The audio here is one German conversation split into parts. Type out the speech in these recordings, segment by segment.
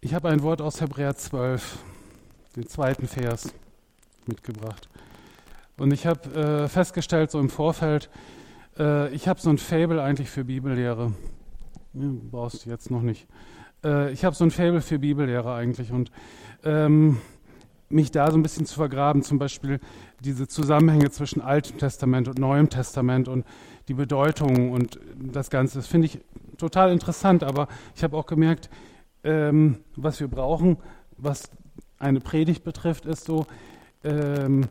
Ich habe ein Wort aus Hebräer 12, den zweiten Vers, mitgebracht. Und ich habe äh, festgestellt, so im Vorfeld, äh, ich habe so ein Fable eigentlich für Bibellehre. Ja, brauchst du jetzt noch nicht. Äh, ich habe so ein Fable für Bibellehre eigentlich und ähm, mich da so ein bisschen zu vergraben, zum Beispiel diese Zusammenhänge zwischen Altem Testament und Neuem Testament und die Bedeutung und das Ganze. Das finde ich total interessant, aber ich habe auch gemerkt, ähm, was wir brauchen, was eine Predigt betrifft, ist so, ähm,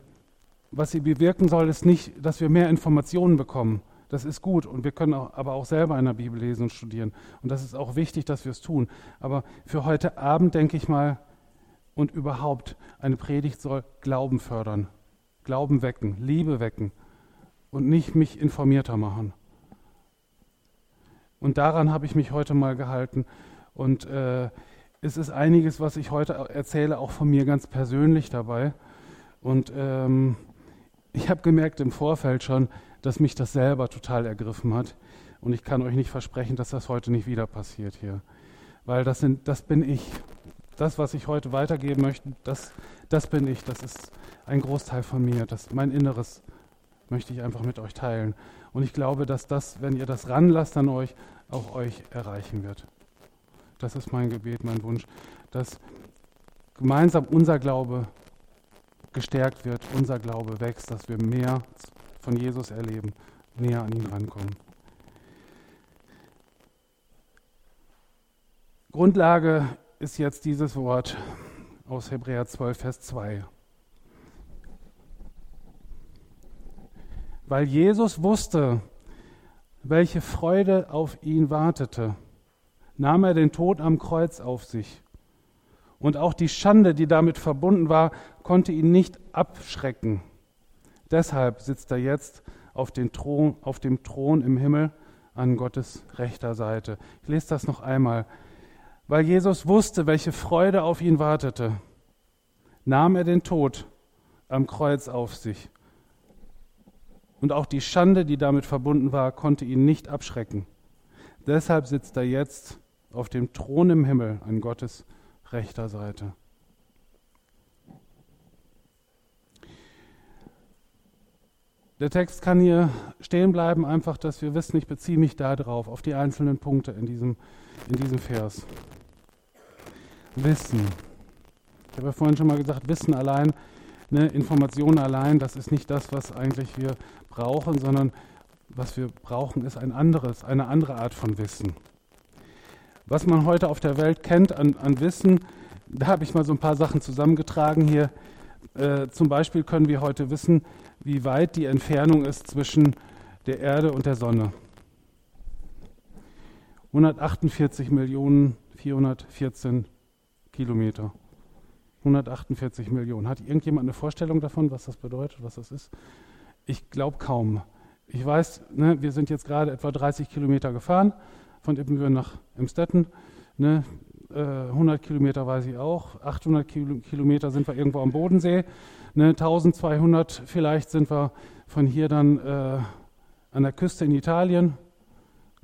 was sie bewirken soll, ist nicht, dass wir mehr Informationen bekommen. Das ist gut und wir können auch, aber auch selber in der Bibel lesen und studieren. Und das ist auch wichtig, dass wir es tun. Aber für heute Abend denke ich mal, und überhaupt, eine Predigt soll Glauben fördern, Glauben wecken, Liebe wecken und nicht mich informierter machen. Und daran habe ich mich heute mal gehalten. Und äh, es ist einiges, was ich heute erzähle, auch von mir ganz persönlich dabei. Und ähm, ich habe gemerkt im Vorfeld schon, dass mich das selber total ergriffen hat. Und ich kann euch nicht versprechen, dass das heute nicht wieder passiert hier. Weil das, sind, das bin ich. Das, was ich heute weitergeben möchte, das, das bin ich. Das ist ein Großteil von mir. Das, mein Inneres möchte ich einfach mit euch teilen. Und ich glaube, dass das, wenn ihr das ranlasst an euch, auch euch erreichen wird. Das ist mein Gebet, mein Wunsch, dass gemeinsam unser Glaube gestärkt wird, unser Glaube wächst, dass wir mehr von Jesus erleben, näher an ihn rankommen. Grundlage ist jetzt dieses Wort aus Hebräer 12, Vers 2. Weil Jesus wusste, welche Freude auf ihn wartete nahm er den Tod am Kreuz auf sich. Und auch die Schande, die damit verbunden war, konnte ihn nicht abschrecken. Deshalb sitzt er jetzt auf, Thron, auf dem Thron im Himmel an Gottes rechter Seite. Ich lese das noch einmal. Weil Jesus wusste, welche Freude auf ihn wartete, nahm er den Tod am Kreuz auf sich. Und auch die Schande, die damit verbunden war, konnte ihn nicht abschrecken. Deshalb sitzt er jetzt auf dem Thron im Himmel an Gottes rechter Seite. Der Text kann hier stehen bleiben, einfach, dass wir wissen, ich beziehe mich da drauf, auf die einzelnen Punkte in diesem, in diesem Vers. Wissen. Ich habe ja vorhin schon mal gesagt, Wissen allein, ne, Informationen allein, das ist nicht das, was eigentlich wir brauchen, sondern was wir brauchen, ist ein anderes, eine andere Art von Wissen was man heute auf der Welt kennt an, an Wissen. Da habe ich mal so ein paar Sachen zusammengetragen hier. Äh, zum Beispiel können wir heute wissen, wie weit die Entfernung ist zwischen der Erde und der Sonne. 148 Millionen 414 Kilometer. 148 Millionen. Hat irgendjemand eine Vorstellung davon, was das bedeutet, was das ist? Ich glaube kaum. Ich weiß, ne, wir sind jetzt gerade etwa 30 Kilometer gefahren von Ippenbüren nach Emstetten. Ne? Äh, 100 Kilometer weiß ich auch, 800 Kilometer sind wir irgendwo am Bodensee, ne? 1200 vielleicht sind wir von hier dann äh, an der Küste in Italien,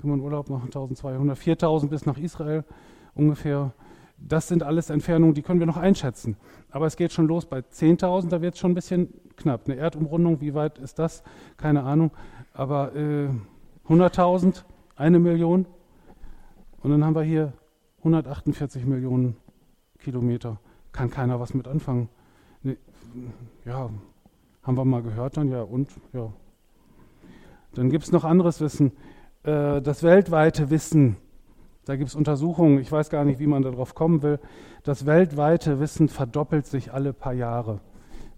kann man Urlaub machen, 1200, 4000 bis nach Israel ungefähr. Das sind alles Entfernungen, die können wir noch einschätzen. Aber es geht schon los bei 10.000, da wird es schon ein bisschen knapp. Eine Erdumrundung, wie weit ist das? Keine Ahnung. Aber äh, 100.000, eine Million, und dann haben wir hier 148 Millionen Kilometer. Kann keiner was mit anfangen. Nee, ja, haben wir mal gehört dann, ja, und, ja. Dann gibt es noch anderes Wissen. Äh, das weltweite Wissen, da gibt es Untersuchungen, ich weiß gar nicht, wie man darauf kommen will. Das weltweite Wissen verdoppelt sich alle paar Jahre.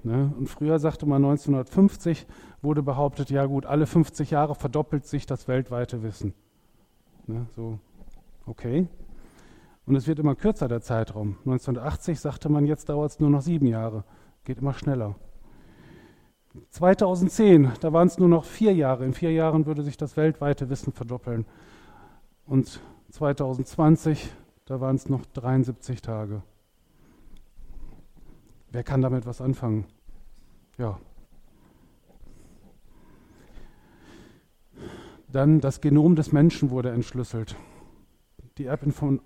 Ne? Und früher sagte man 1950, wurde behauptet, ja gut, alle 50 Jahre verdoppelt sich das weltweite Wissen. Ne? So Okay. Und es wird immer kürzer, der Zeitraum. 1980 sagte man, jetzt dauert es nur noch sieben Jahre. Geht immer schneller. 2010, da waren es nur noch vier Jahre. In vier Jahren würde sich das weltweite Wissen verdoppeln. Und 2020, da waren es noch 73 Tage. Wer kann damit was anfangen? Ja. Dann das Genom des Menschen wurde entschlüsselt. Die Erbinform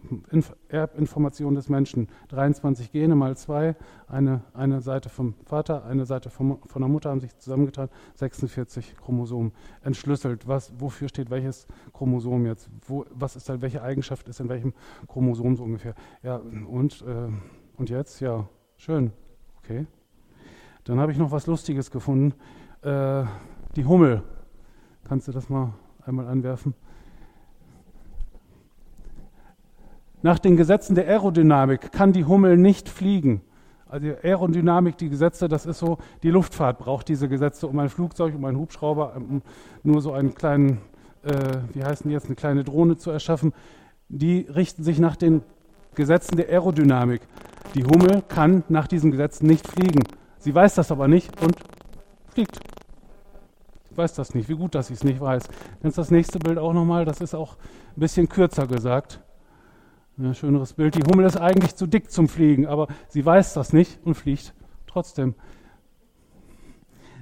Erbinformation des Menschen. 23 Gene mal zwei, eine, eine Seite vom Vater, eine Seite vom, von der Mutter haben sich zusammengetan, 46 Chromosomen entschlüsselt. Was, wofür steht welches Chromosom jetzt? Wo, was ist da, welche Eigenschaft ist in welchem Chromosom so ungefähr? Ja, und, äh, und jetzt? Ja, schön. Okay. Dann habe ich noch was Lustiges gefunden. Äh, die Hummel. Kannst du das mal einmal anwerfen? Nach den Gesetzen der Aerodynamik kann die Hummel nicht fliegen. Also die Aerodynamik, die Gesetze, das ist so, die Luftfahrt braucht diese Gesetze, um ein Flugzeug, um einen Hubschrauber, um nur so einen kleinen, äh, wie heißen die jetzt, eine kleine Drohne zu erschaffen. Die richten sich nach den Gesetzen der Aerodynamik. Die Hummel kann nach diesen Gesetzen nicht fliegen. Sie weiß das aber nicht und fliegt. Ich weiß das nicht, wie gut, dass ich es nicht weiß. Kannst das nächste Bild auch nochmal, das ist auch ein bisschen kürzer gesagt. Ein schöneres Bild. Die Hummel ist eigentlich zu dick zum Fliegen, aber sie weiß das nicht und fliegt trotzdem.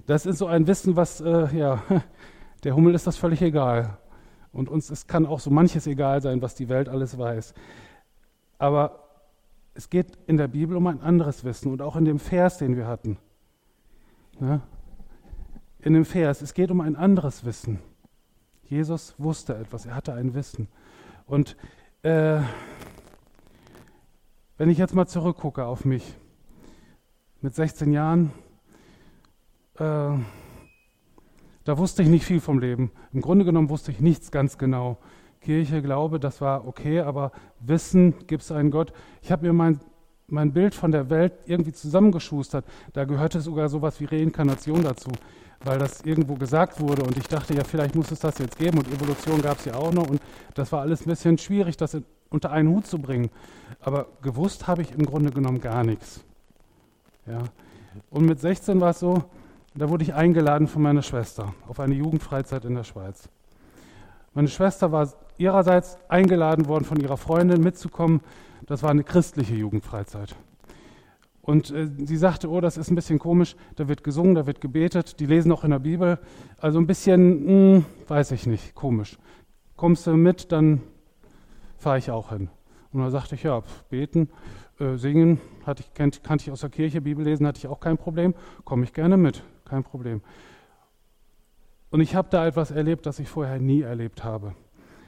Das ist so ein Wissen, was, äh, ja, der Hummel ist das völlig egal. Und uns es kann auch so manches egal sein, was die Welt alles weiß. Aber es geht in der Bibel um ein anderes Wissen und auch in dem Vers, den wir hatten. Ja? In dem Vers, es geht um ein anderes Wissen. Jesus wusste etwas, er hatte ein Wissen. Und äh, wenn ich jetzt mal zurückgucke auf mich, mit 16 Jahren, äh, da wusste ich nicht viel vom Leben. Im Grunde genommen wusste ich nichts ganz genau. Kirche, Glaube, das war okay, aber Wissen, gibt es einen Gott. Ich habe mir mein, mein Bild von der Welt irgendwie zusammengeschustert. Da gehörte sogar sowas wie Reinkarnation dazu, weil das irgendwo gesagt wurde und ich dachte, ja, vielleicht muss es das jetzt geben und Evolution gab es ja auch noch und das war alles ein bisschen schwierig, das unter einen Hut zu bringen. Aber gewusst habe ich im Grunde genommen gar nichts. Ja. Und mit 16 war es so, da wurde ich eingeladen von meiner Schwester auf eine Jugendfreizeit in der Schweiz. Meine Schwester war ihrerseits eingeladen worden von ihrer Freundin mitzukommen. Das war eine christliche Jugendfreizeit. Und äh, sie sagte, oh, das ist ein bisschen komisch, da wird gesungen, da wird gebetet, die lesen auch in der Bibel. Also ein bisschen, mh, hm, weiß ich nicht, komisch. Kommst du mit, dann fahre ich auch hin. Und da sagte ich, ja, beten, äh, singen, hatte ich, kannte, kannte ich aus der Kirche, Bibel lesen hatte ich auch kein Problem, komme ich gerne mit, kein Problem. Und ich habe da etwas erlebt, das ich vorher nie erlebt habe.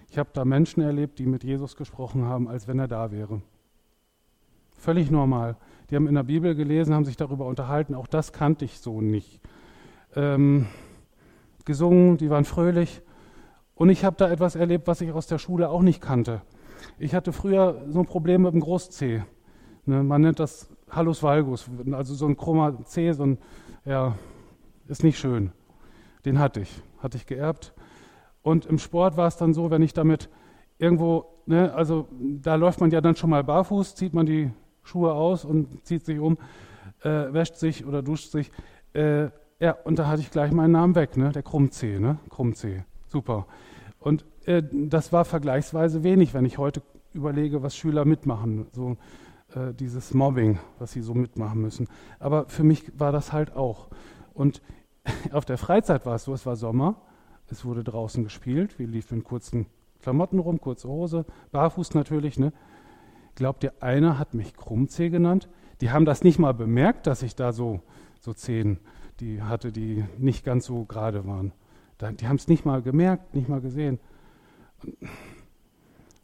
Ich habe da Menschen erlebt, die mit Jesus gesprochen haben, als wenn er da wäre. Völlig normal. Die haben in der Bibel gelesen, haben sich darüber unterhalten. Auch das kannte ich so nicht. Ähm, gesungen, die waren fröhlich. Und ich habe da etwas erlebt, was ich aus der Schule auch nicht kannte. Ich hatte früher so ein Problem mit dem Groß-C. Ne, man nennt das Hallus Valgus, also so ein chroma C, so ein, ja, ist nicht schön. Den hatte ich, hatte ich geerbt. Und im Sport war es dann so, wenn ich damit irgendwo, ne, also da läuft man ja dann schon mal barfuß, zieht man die Schuhe aus und zieht sich um, äh, wäscht sich oder duscht sich. Äh, ja, und da hatte ich gleich meinen Namen weg, ne, der Krumm-C, ne, Krumm-C, super. Und äh, das war vergleichsweise wenig, wenn ich heute überlege, was Schüler mitmachen, so äh, dieses Mobbing, was sie so mitmachen müssen. Aber für mich war das halt auch. Und auf der Freizeit war es so, es war Sommer, es wurde draußen gespielt, wir liefen in kurzen Klamotten rum, kurze Hose, barfuß natürlich. Ne? Glaubt ihr, einer hat mich Krummzeh genannt? Die haben das nicht mal bemerkt, dass ich da so, so Zehen die hatte, die nicht ganz so gerade waren. Die haben es nicht mal gemerkt, nicht mal gesehen.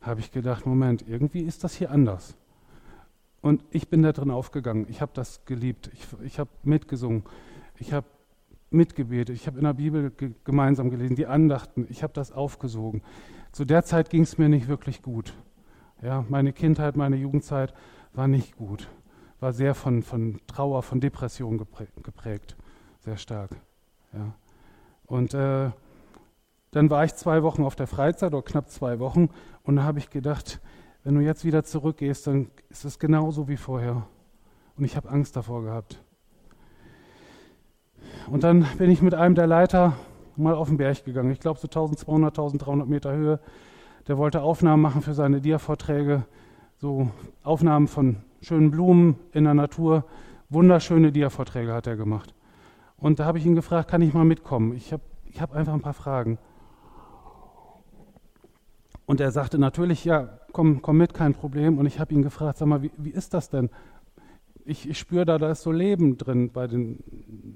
Habe ich gedacht, Moment, irgendwie ist das hier anders. Und ich bin da drin aufgegangen. Ich habe das geliebt. Ich, ich habe mitgesungen. Ich habe mitgebetet. Ich habe in der Bibel ge gemeinsam gelesen, die Andachten. Ich habe das aufgesogen. Zu der Zeit ging es mir nicht wirklich gut. Ja, meine Kindheit, meine Jugendzeit war nicht gut. War sehr von, von Trauer, von Depression geprägt. Sehr stark. Ja. Und äh, dann war ich zwei Wochen auf der Freizeit oder knapp zwei Wochen und da habe ich gedacht, wenn du jetzt wieder zurückgehst, dann ist es genauso wie vorher. Und ich habe Angst davor gehabt. Und dann bin ich mit einem der Leiter mal auf den Berg gegangen. Ich glaube so 1200, 1300 Meter Höhe. Der wollte Aufnahmen machen für seine Dia-Vorträge. So Aufnahmen von schönen Blumen in der Natur. Wunderschöne Dia-Vorträge hat er gemacht. Und da habe ich ihn gefragt, kann ich mal mitkommen? Ich habe ich hab einfach ein paar Fragen. Und er sagte natürlich, ja, komm, komm mit, kein Problem. Und ich habe ihn gefragt, sag mal, wie, wie ist das denn? Ich, ich spüre da, da ist so Leben drin bei den,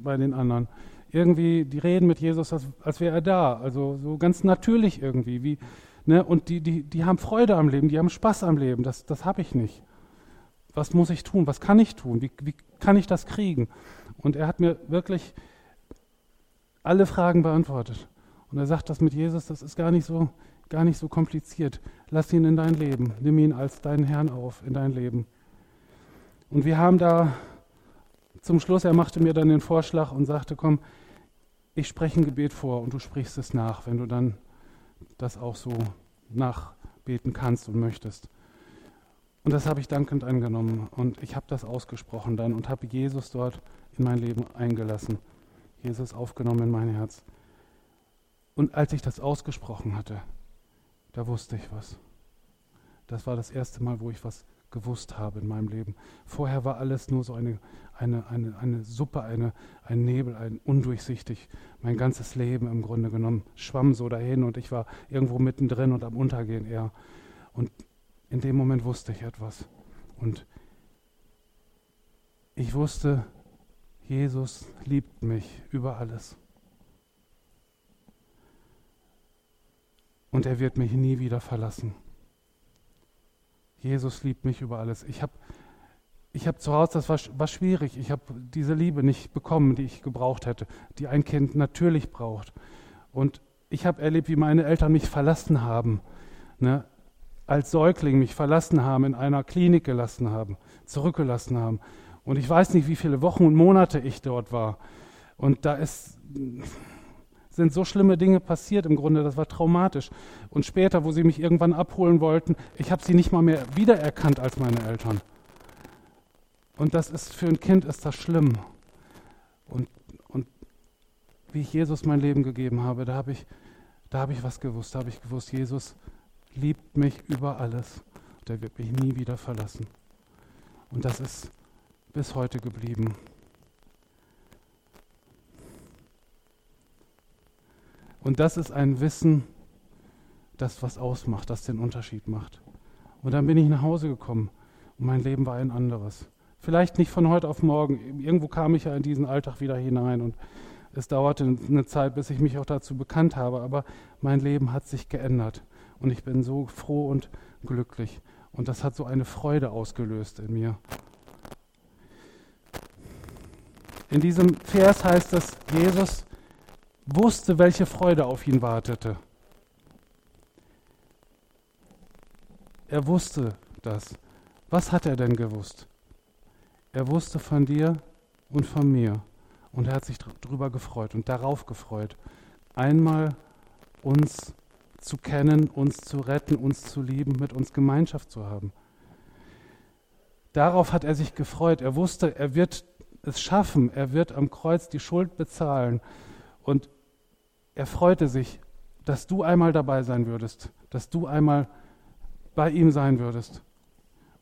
bei den anderen. Irgendwie, die reden mit Jesus, als, als wäre er da. Also so ganz natürlich irgendwie. Wie, ne? Und die, die, die haben Freude am Leben, die haben Spaß am Leben. Das, das habe ich nicht. Was muss ich tun? Was kann ich tun? Wie, wie kann ich das kriegen? Und er hat mir wirklich alle Fragen beantwortet. Und er sagt, das mit Jesus, das ist gar nicht so, gar nicht so kompliziert. Lass ihn in dein Leben. Nimm ihn als deinen Herrn auf in dein Leben. Und wir haben da zum Schluss, er machte mir dann den Vorschlag und sagte, komm, ich spreche ein Gebet vor und du sprichst es nach, wenn du dann das auch so nachbeten kannst und möchtest. Und das habe ich dankend angenommen und ich habe das ausgesprochen dann und habe Jesus dort in mein Leben eingelassen. Jesus aufgenommen in mein Herz. Und als ich das ausgesprochen hatte, da wusste ich was. Das war das erste Mal, wo ich was gewusst habe in meinem Leben. Vorher war alles nur so eine, eine, eine, eine Suppe, eine, ein Nebel, ein undurchsichtig. Mein ganzes Leben im Grunde genommen schwamm so dahin und ich war irgendwo mittendrin und am Untergehen eher. Und in dem Moment wusste ich etwas. Und ich wusste, Jesus liebt mich über alles. Und er wird mich nie wieder verlassen. Jesus liebt mich über alles. Ich habe ich hab zu Hause, das war, war schwierig. Ich habe diese Liebe nicht bekommen, die ich gebraucht hätte, die ein Kind natürlich braucht. Und ich habe erlebt, wie meine Eltern mich verlassen haben. Ne? Als Säugling mich verlassen haben, in einer Klinik gelassen haben, zurückgelassen haben. Und ich weiß nicht, wie viele Wochen und Monate ich dort war. Und da ist, sind so schlimme Dinge passiert im Grunde, das war traumatisch. Und später, wo sie mich irgendwann abholen wollten, ich habe sie nicht mal mehr wiedererkannt als meine Eltern. Und das ist für ein Kind ist das schlimm. Und, und wie ich Jesus mein Leben gegeben habe, da habe ich, da habe ich was gewusst. Da habe ich gewusst, Jesus liebt mich über alles. Der wird mich nie wieder verlassen. Und das ist bis heute geblieben. Und das ist ein Wissen, das was ausmacht, das den Unterschied macht. Und dann bin ich nach Hause gekommen und mein Leben war ein anderes. Vielleicht nicht von heute auf morgen. Irgendwo kam ich ja in diesen Alltag wieder hinein und es dauerte eine Zeit, bis ich mich auch dazu bekannt habe. Aber mein Leben hat sich geändert und ich bin so froh und glücklich. Und das hat so eine Freude ausgelöst in mir. In diesem Vers heißt es, Jesus wusste, welche Freude auf ihn wartete. Er wusste das. Was hat er denn gewusst? Er wusste von dir und von mir. Und er hat sich darüber gefreut und darauf gefreut, einmal uns zu kennen, uns zu retten, uns zu lieben, mit uns Gemeinschaft zu haben. Darauf hat er sich gefreut. Er wusste, er wird es schaffen. Er wird am Kreuz die Schuld bezahlen. Und er freute sich, dass du einmal dabei sein würdest, dass du einmal bei ihm sein würdest.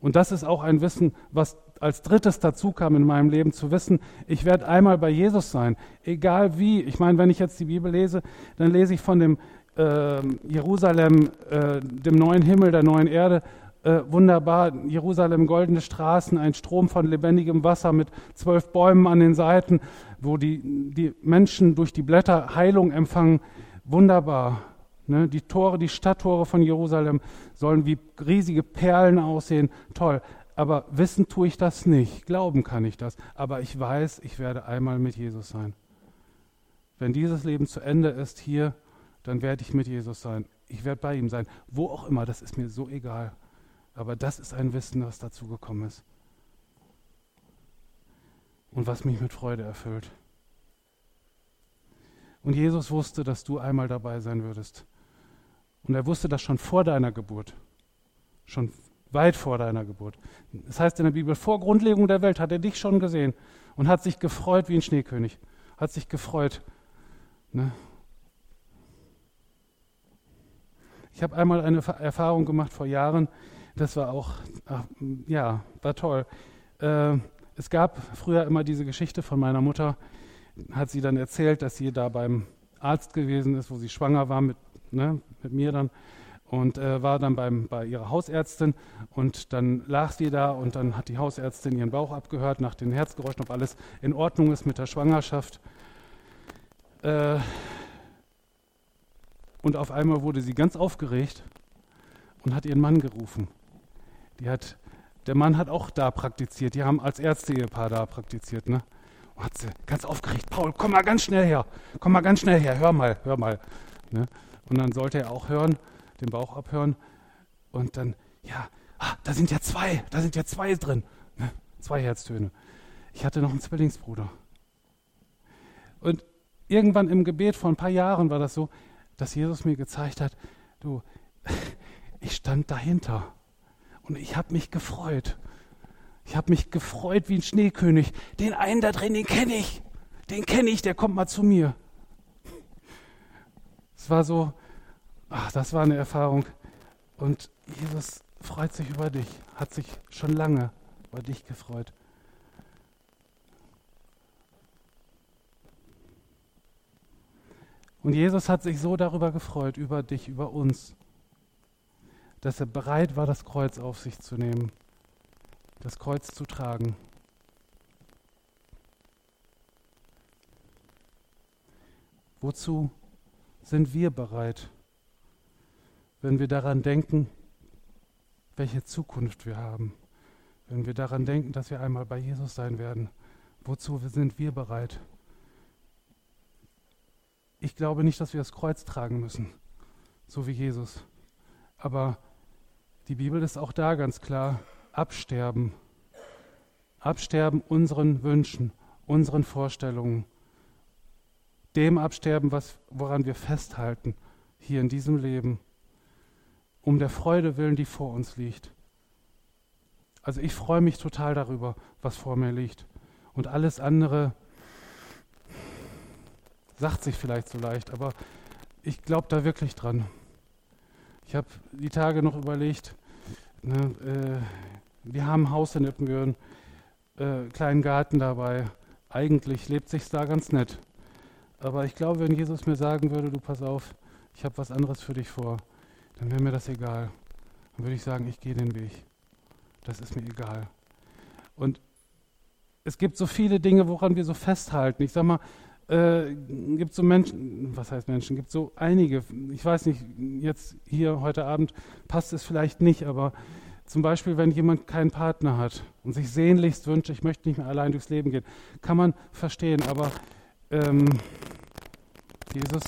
Und das ist auch ein Wissen, was als drittes dazu kam in meinem Leben, zu wissen, ich werde einmal bei Jesus sein, egal wie. Ich meine, wenn ich jetzt die Bibel lese, dann lese ich von dem äh, Jerusalem, äh, dem neuen Himmel, der neuen Erde, äh, wunderbar, Jerusalem, goldene Straßen, ein Strom von lebendigem Wasser mit zwölf Bäumen an den Seiten, wo die, die Menschen durch die Blätter Heilung empfangen. Wunderbar. Ne? Die Tore, die Stadttore von Jerusalem sollen wie riesige Perlen aussehen. Toll. Aber wissen tue ich das nicht. Glauben kann ich das. Aber ich weiß, ich werde einmal mit Jesus sein. Wenn dieses Leben zu Ende ist hier, dann werde ich mit Jesus sein. Ich werde bei ihm sein. Wo auch immer, das ist mir so egal. Aber das ist ein Wissen, was dazu gekommen ist. Und was mich mit Freude erfüllt. Und Jesus wusste, dass du einmal dabei sein würdest. Und er wusste das schon vor deiner Geburt. Schon weit vor deiner Geburt. Das heißt in der Bibel, vor Grundlegung der Welt hat er dich schon gesehen und hat sich gefreut wie ein Schneekönig. Hat sich gefreut. Ne? Ich habe einmal eine Erfahrung gemacht vor Jahren das war auch, ach, ja, war toll. Äh, es gab früher immer diese Geschichte von meiner Mutter, hat sie dann erzählt, dass sie da beim Arzt gewesen ist, wo sie schwanger war mit, ne, mit mir dann. und äh, war dann beim, bei ihrer Hausärztin und dann lag sie da und dann hat die Hausärztin ihren Bauch abgehört nach den Herzgeräuschen, ob alles in Ordnung ist mit der Schwangerschaft. Äh, und auf einmal wurde sie ganz aufgeregt und hat ihren Mann gerufen. Die hat, der Mann hat auch da praktiziert. Die haben als Ärzte-Ehepaar da praktiziert. Ne? Und hat sie ganz aufgeregt, Paul, komm mal ganz schnell her. Komm mal ganz schnell her, hör mal, hör mal. Ne? Und dann sollte er auch hören den Bauch abhören und dann, ja, ah, da sind ja zwei, da sind ja zwei drin. Ne? Zwei Herztöne. Ich hatte noch einen Zwillingsbruder. Und irgendwann im Gebet vor ein paar Jahren war das so, dass Jesus mir gezeigt hat, du, ich stand dahinter und ich habe mich gefreut. Ich habe mich gefreut wie ein Schneekönig. Den einen da drin, den kenne ich. Den kenne ich, der kommt mal zu mir. Es war so, Ach, das war eine Erfahrung. Und Jesus freut sich über dich, hat sich schon lange über dich gefreut. Und Jesus hat sich so darüber gefreut, über dich, über uns, dass er bereit war, das Kreuz auf sich zu nehmen, das Kreuz zu tragen. Wozu sind wir bereit? wenn wir daran denken, welche Zukunft wir haben, wenn wir daran denken, dass wir einmal bei Jesus sein werden, wozu sind wir bereit? Ich glaube nicht, dass wir das Kreuz tragen müssen, so wie Jesus. Aber die Bibel ist auch da ganz klar, absterben. Absterben unseren Wünschen, unseren Vorstellungen, dem absterben, was, woran wir festhalten, hier in diesem Leben um der Freude willen, die vor uns liegt. Also ich freue mich total darüber, was vor mir liegt. Und alles andere sagt sich vielleicht so leicht, aber ich glaube da wirklich dran. Ich habe die Tage noch überlegt, ne, äh, wir haben ein Haus in Ippenbüren, äh, kleinen Garten dabei. Eigentlich lebt sich da ganz nett. Aber ich glaube, wenn Jesus mir sagen würde, du pass auf, ich habe was anderes für dich vor, dann wäre mir das egal. Dann würde ich sagen, ich gehe den Weg. Das ist mir egal. Und es gibt so viele Dinge, woran wir so festhalten. Ich sag mal, äh, gibt so Menschen, was heißt Menschen, gibt so einige, ich weiß nicht, jetzt hier heute Abend passt es vielleicht nicht, aber zum Beispiel, wenn jemand keinen Partner hat und sich sehnlichst wünscht, ich möchte nicht mehr allein durchs Leben gehen, kann man verstehen, aber ähm, Jesus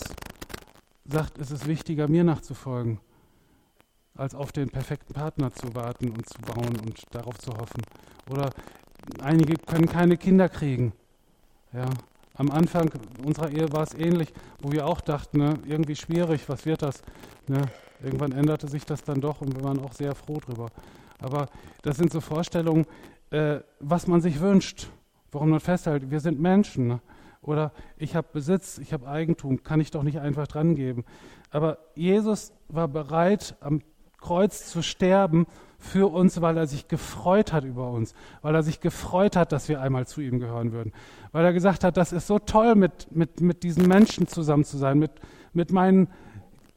sagt, es ist wichtiger, mir nachzufolgen als auf den perfekten Partner zu warten und zu bauen und darauf zu hoffen. Oder einige können keine Kinder kriegen. Ja. Am Anfang unserer Ehe war es ähnlich, wo wir auch dachten, ne, irgendwie schwierig, was wird das? Ne? Irgendwann änderte sich das dann doch und wir waren auch sehr froh drüber. Aber das sind so Vorstellungen, äh, was man sich wünscht, woran man festhält. Wir sind Menschen. Ne? Oder ich habe Besitz, ich habe Eigentum, kann ich doch nicht einfach dran geben. Aber Jesus war bereit, am Kreuz zu sterben für uns, weil er sich gefreut hat über uns, weil er sich gefreut hat, dass wir einmal zu ihm gehören würden, weil er gesagt hat, das ist so toll, mit, mit, mit diesen Menschen zusammen zu sein, mit, mit, meinen,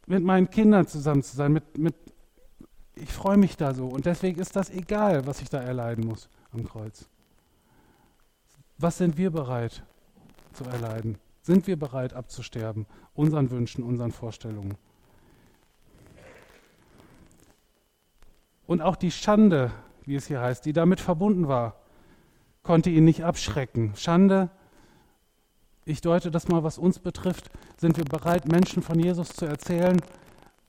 mit meinen Kindern zusammen zu sein, mit, mit, ich freue mich da so und deswegen ist das egal, was ich da erleiden muss am Kreuz. Was sind wir bereit zu erleiden? Sind wir bereit abzusterben, unseren Wünschen, unseren Vorstellungen? Und auch die Schande, wie es hier heißt, die damit verbunden war, konnte ihn nicht abschrecken. Schande, ich deute das mal, was uns betrifft, sind wir bereit, Menschen von Jesus zu erzählen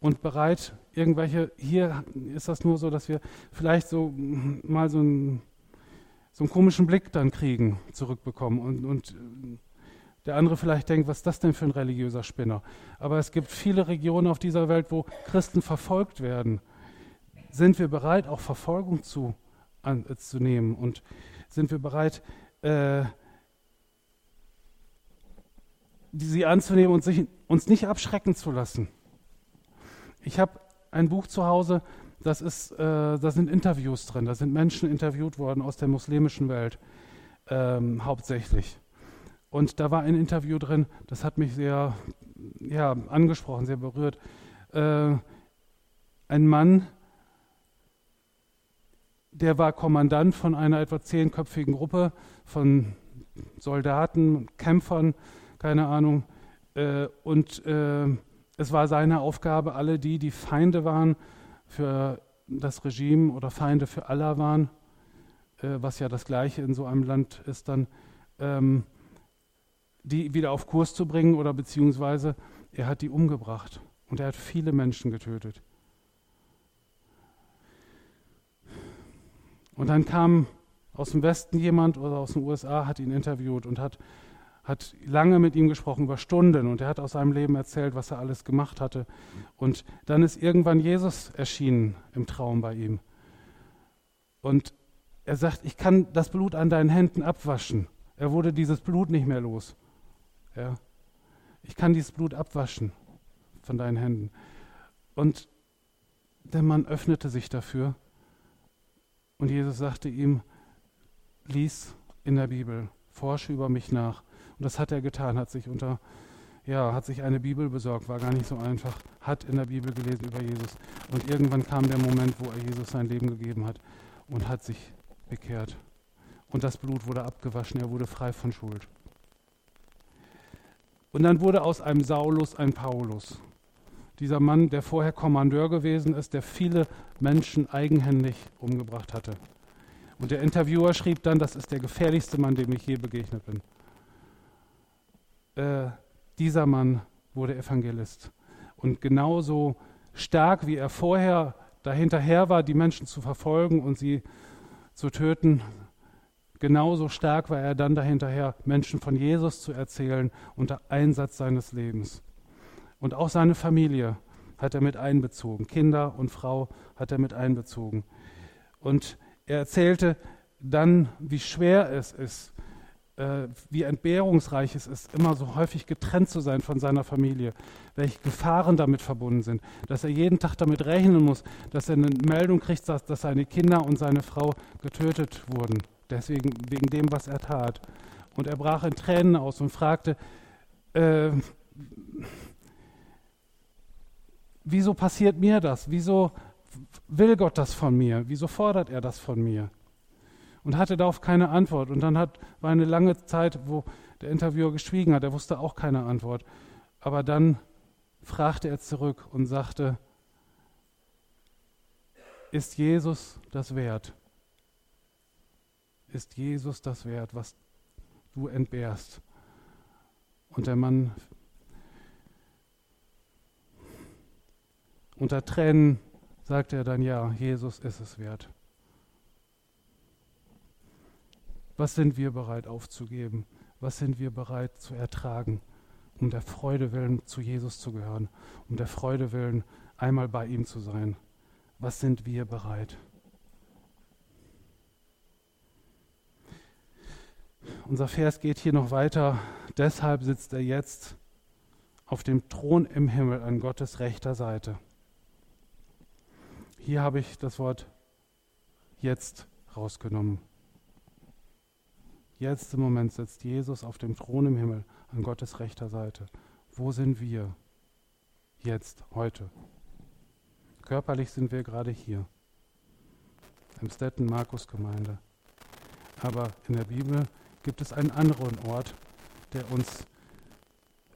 und bereit, irgendwelche, hier ist das nur so, dass wir vielleicht so mal so einen, so einen komischen Blick dann kriegen, zurückbekommen und, und der andere vielleicht denkt, was ist das denn für ein religiöser Spinner? Aber es gibt viele Regionen auf dieser Welt, wo Christen verfolgt werden sind wir bereit, auch Verfolgung zu, an, äh, zu nehmen und sind wir bereit, äh, sie anzunehmen und sich, uns nicht abschrecken zu lassen. Ich habe ein Buch zu Hause, das ist, äh, da sind Interviews drin, da sind Menschen interviewt worden aus der muslimischen Welt ähm, hauptsächlich. Und da war ein Interview drin, das hat mich sehr ja, angesprochen, sehr berührt. Äh, ein Mann, der war Kommandant von einer etwa zehnköpfigen Gruppe von Soldaten, Kämpfern, keine Ahnung. Äh, und äh, es war seine Aufgabe, alle die, die Feinde waren für das Regime oder Feinde für Allah waren, äh, was ja das Gleiche in so einem Land ist, dann ähm, die wieder auf Kurs zu bringen oder beziehungsweise er hat die umgebracht und er hat viele Menschen getötet. Und dann kam aus dem Westen jemand oder aus den USA, hat ihn interviewt und hat, hat lange mit ihm gesprochen, über Stunden. Und er hat aus seinem Leben erzählt, was er alles gemacht hatte. Und dann ist irgendwann Jesus erschienen im Traum bei ihm. Und er sagt, ich kann das Blut an deinen Händen abwaschen. Er wurde dieses Blut nicht mehr los. Ja. Ich kann dieses Blut abwaschen von deinen Händen. Und der Mann öffnete sich dafür und Jesus sagte ihm, lies in der Bibel, forsche über mich nach. Und das hat er getan, hat sich unter, ja, hat sich eine Bibel besorgt, war gar nicht so einfach, hat in der Bibel gelesen über Jesus. Und irgendwann kam der Moment, wo er Jesus sein Leben gegeben hat und hat sich bekehrt. Und das Blut wurde abgewaschen, er wurde frei von Schuld. Und dann wurde aus einem Saulus ein Paulus. Dieser Mann, der vorher Kommandeur gewesen ist, der viele Menschen eigenhändig umgebracht hatte. Und der Interviewer schrieb dann, das ist der gefährlichste Mann, dem ich je begegnet bin. Äh, dieser Mann wurde Evangelist. Und genauso stark, wie er vorher dahinterher war, die Menschen zu verfolgen und sie zu töten, genauso stark war er dann dahinterher, Menschen von Jesus zu erzählen unter Einsatz seines Lebens. Und auch seine Familie hat er mit einbezogen. Kinder und Frau hat er mit einbezogen. Und er erzählte dann, wie schwer es ist, äh, wie entbehrungsreich es ist, immer so häufig getrennt zu sein von seiner Familie, welche Gefahren damit verbunden sind, dass er jeden Tag damit rechnen muss, dass er eine Meldung kriegt, dass, dass seine Kinder und seine Frau getötet wurden, deswegen wegen dem, was er tat. Und er brach in Tränen aus und fragte, äh, wieso passiert mir das? Wieso will Gott das von mir? Wieso fordert er das von mir? Und hatte darauf keine Antwort. Und dann hat, war eine lange Zeit, wo der Interviewer geschwiegen hat. Er wusste auch keine Antwort. Aber dann fragte er zurück und sagte, ist Jesus das wert? Ist Jesus das wert, was du entbehrst? Und der Mann Unter Tränen sagt er dann, ja, Jesus ist es wert. Was sind wir bereit aufzugeben? Was sind wir bereit zu ertragen, um der Freude willen zu Jesus zu gehören, um der Freude willen einmal bei ihm zu sein? Was sind wir bereit? Unser Vers geht hier noch weiter. Deshalb sitzt er jetzt auf dem Thron im Himmel an Gottes rechter Seite. Hier habe ich das Wort jetzt rausgenommen. Jetzt im Moment sitzt Jesus auf dem Thron im Himmel an Gottes rechter Seite. Wo sind wir jetzt, heute? Körperlich sind wir gerade hier, im Stetten Markus Gemeinde. Aber in der Bibel gibt es einen anderen Ort, der uns,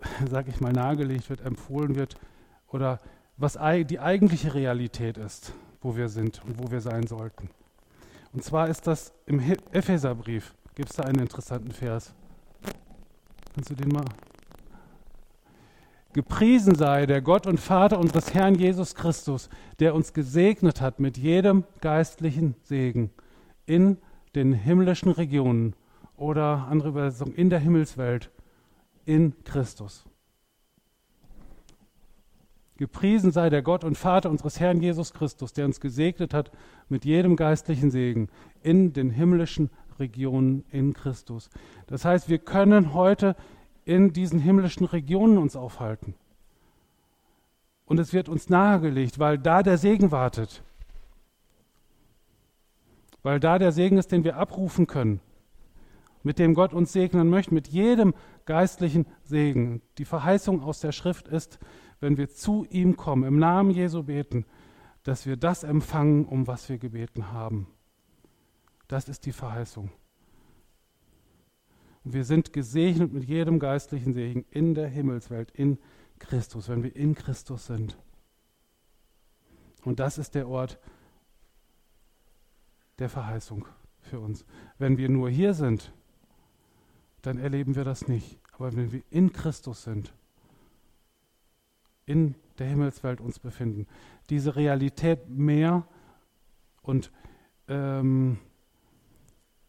sag ich mal, nahegelegt wird, empfohlen wird oder was die eigentliche Realität ist, wo wir sind und wo wir sein sollten. Und zwar ist das im Epheserbrief, gibt es da einen interessanten Vers. Kannst du den mal? Gepriesen sei der Gott und Vater unseres Herrn Jesus Christus, der uns gesegnet hat mit jedem geistlichen Segen in den himmlischen Regionen oder andere Übersetzung in der Himmelswelt in Christus. Gepriesen sei der Gott und Vater unseres Herrn Jesus Christus, der uns gesegnet hat mit jedem geistlichen Segen in den himmlischen Regionen in Christus. Das heißt, wir können heute in diesen himmlischen Regionen uns aufhalten. Und es wird uns nahegelegt, weil da der Segen wartet. Weil da der Segen ist, den wir abrufen können, mit dem Gott uns segnen möchte, mit jedem geistlichen Segen. Die Verheißung aus der Schrift ist, wenn wir zu ihm kommen, im Namen Jesu beten, dass wir das empfangen, um was wir gebeten haben. Das ist die Verheißung. Und wir sind gesegnet mit jedem geistlichen Segen in der Himmelswelt, in Christus, wenn wir in Christus sind. Und das ist der Ort der Verheißung für uns. Wenn wir nur hier sind, dann erleben wir das nicht. Aber wenn wir in Christus sind, in der Himmelswelt uns befinden, diese Realität mehr und ähm,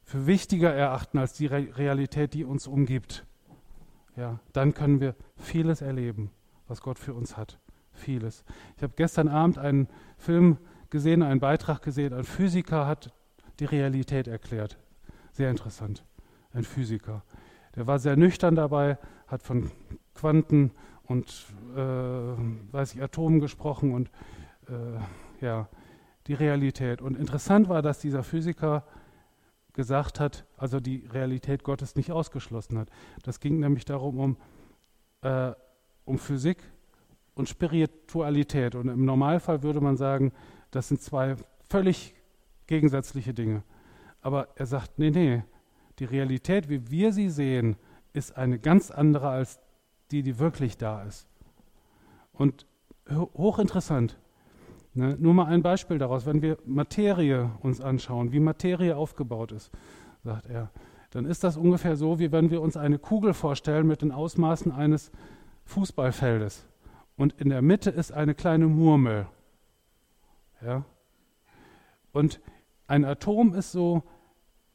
für wichtiger erachten als die Re Realität, die uns umgibt, ja, dann können wir vieles erleben, was Gott für uns hat. Vieles. Ich habe gestern Abend einen Film gesehen, einen Beitrag gesehen. Ein Physiker hat die Realität erklärt. Sehr interessant. Ein Physiker. Der war sehr nüchtern dabei, hat von Quanten und äh, weiß ich, Atomen gesprochen und äh, ja, die Realität. Und interessant war, dass dieser Physiker gesagt hat, also die Realität Gottes nicht ausgeschlossen hat. Das ging nämlich darum, um, äh, um Physik und Spiritualität. Und im Normalfall würde man sagen, das sind zwei völlig gegensätzliche Dinge. Aber er sagt, nee, nee, die Realität, wie wir sie sehen, ist eine ganz andere als die, die wirklich da ist. Und hochinteressant. Ne? Nur mal ein Beispiel daraus. Wenn wir Materie uns anschauen, wie Materie aufgebaut ist, sagt er, dann ist das ungefähr so, wie wenn wir uns eine Kugel vorstellen mit den Ausmaßen eines Fußballfeldes. Und in der Mitte ist eine kleine Murmel. Ja? Und ein Atom ist so,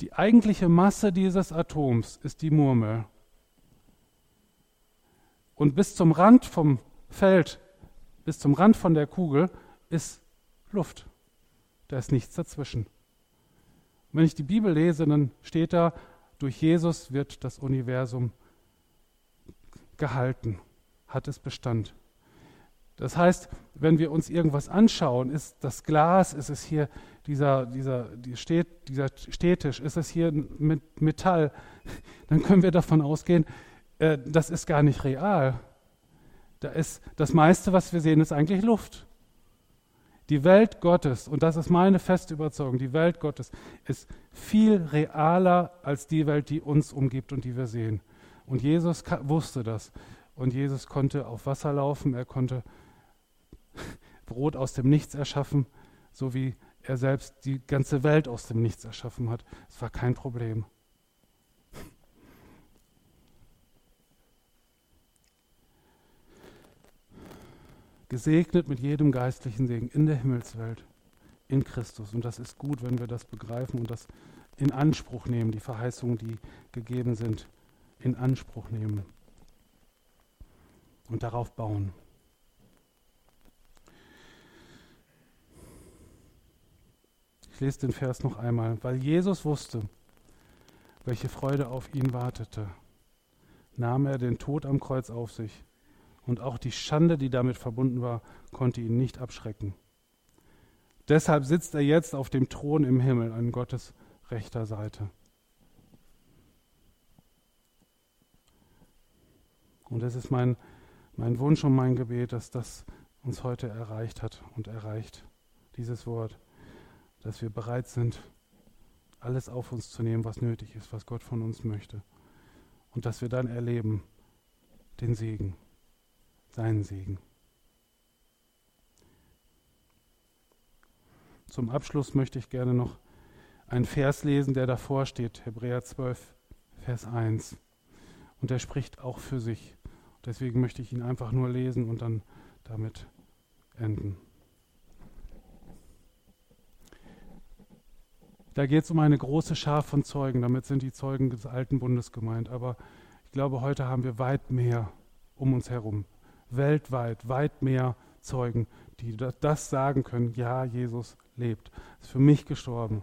die eigentliche Masse dieses Atoms ist die Murmel. Und bis zum Rand vom Feld, bis zum Rand von der Kugel ist Luft. Da ist nichts dazwischen. wenn ich die Bibel lese, dann steht da, durch Jesus wird das Universum gehalten, hat es Bestand. Das heißt, wenn wir uns irgendwas anschauen, ist das Glas, ist es hier dieser, dieser, dieser Stehtisch, ist es hier Metall, dann können wir davon ausgehen, äh, das ist gar nicht real. Da ist das meiste, was wir sehen, ist eigentlich Luft. Die Welt Gottes, und das ist meine feste Überzeugung, die Welt Gottes ist viel realer als die Welt, die uns umgibt und die wir sehen. Und Jesus wusste das. Und Jesus konnte auf Wasser laufen, er konnte Brot aus dem Nichts erschaffen, so wie er selbst die ganze Welt aus dem Nichts erschaffen hat. Es war kein Problem. Gesegnet mit jedem geistlichen Segen in der Himmelswelt, in Christus. Und das ist gut, wenn wir das begreifen und das in Anspruch nehmen, die Verheißungen, die gegeben sind, in Anspruch nehmen und darauf bauen. Ich lese den Vers noch einmal. Weil Jesus wusste, welche Freude auf ihn wartete, nahm er den Tod am Kreuz auf sich. Und auch die Schande, die damit verbunden war, konnte ihn nicht abschrecken. Deshalb sitzt er jetzt auf dem Thron im Himmel an Gottes rechter Seite. Und es ist mein, mein Wunsch und mein Gebet, dass das uns heute erreicht hat und erreicht, dieses Wort dass wir bereit sind, alles auf uns zu nehmen, was nötig ist, was Gott von uns möchte. Und dass wir dann erleben den Segen, seinen Segen. Zum Abschluss möchte ich gerne noch einen Vers lesen, der davor steht, Hebräer 12, Vers 1. Und der spricht auch für sich. Deswegen möchte ich ihn einfach nur lesen und dann damit enden. Da geht es um eine große Schar von Zeugen. Damit sind die Zeugen des alten Bundes gemeint. Aber ich glaube, heute haben wir weit mehr um uns herum. Weltweit weit mehr Zeugen, die das sagen können. Ja, Jesus lebt. Ist für mich gestorben.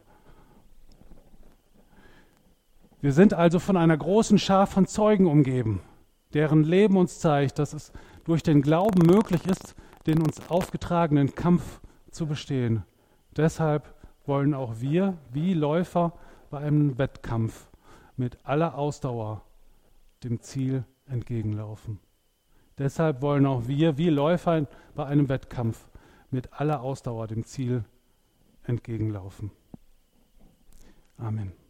Wir sind also von einer großen Schar von Zeugen umgeben, deren Leben uns zeigt, dass es durch den Glauben möglich ist, den uns aufgetragenen Kampf zu bestehen. Deshalb wollen auch wir, wie Läufer bei einem Wettkampf, mit aller Ausdauer dem Ziel entgegenlaufen. Deshalb wollen auch wir, wie Läufer bei einem Wettkampf, mit aller Ausdauer dem Ziel entgegenlaufen. Amen.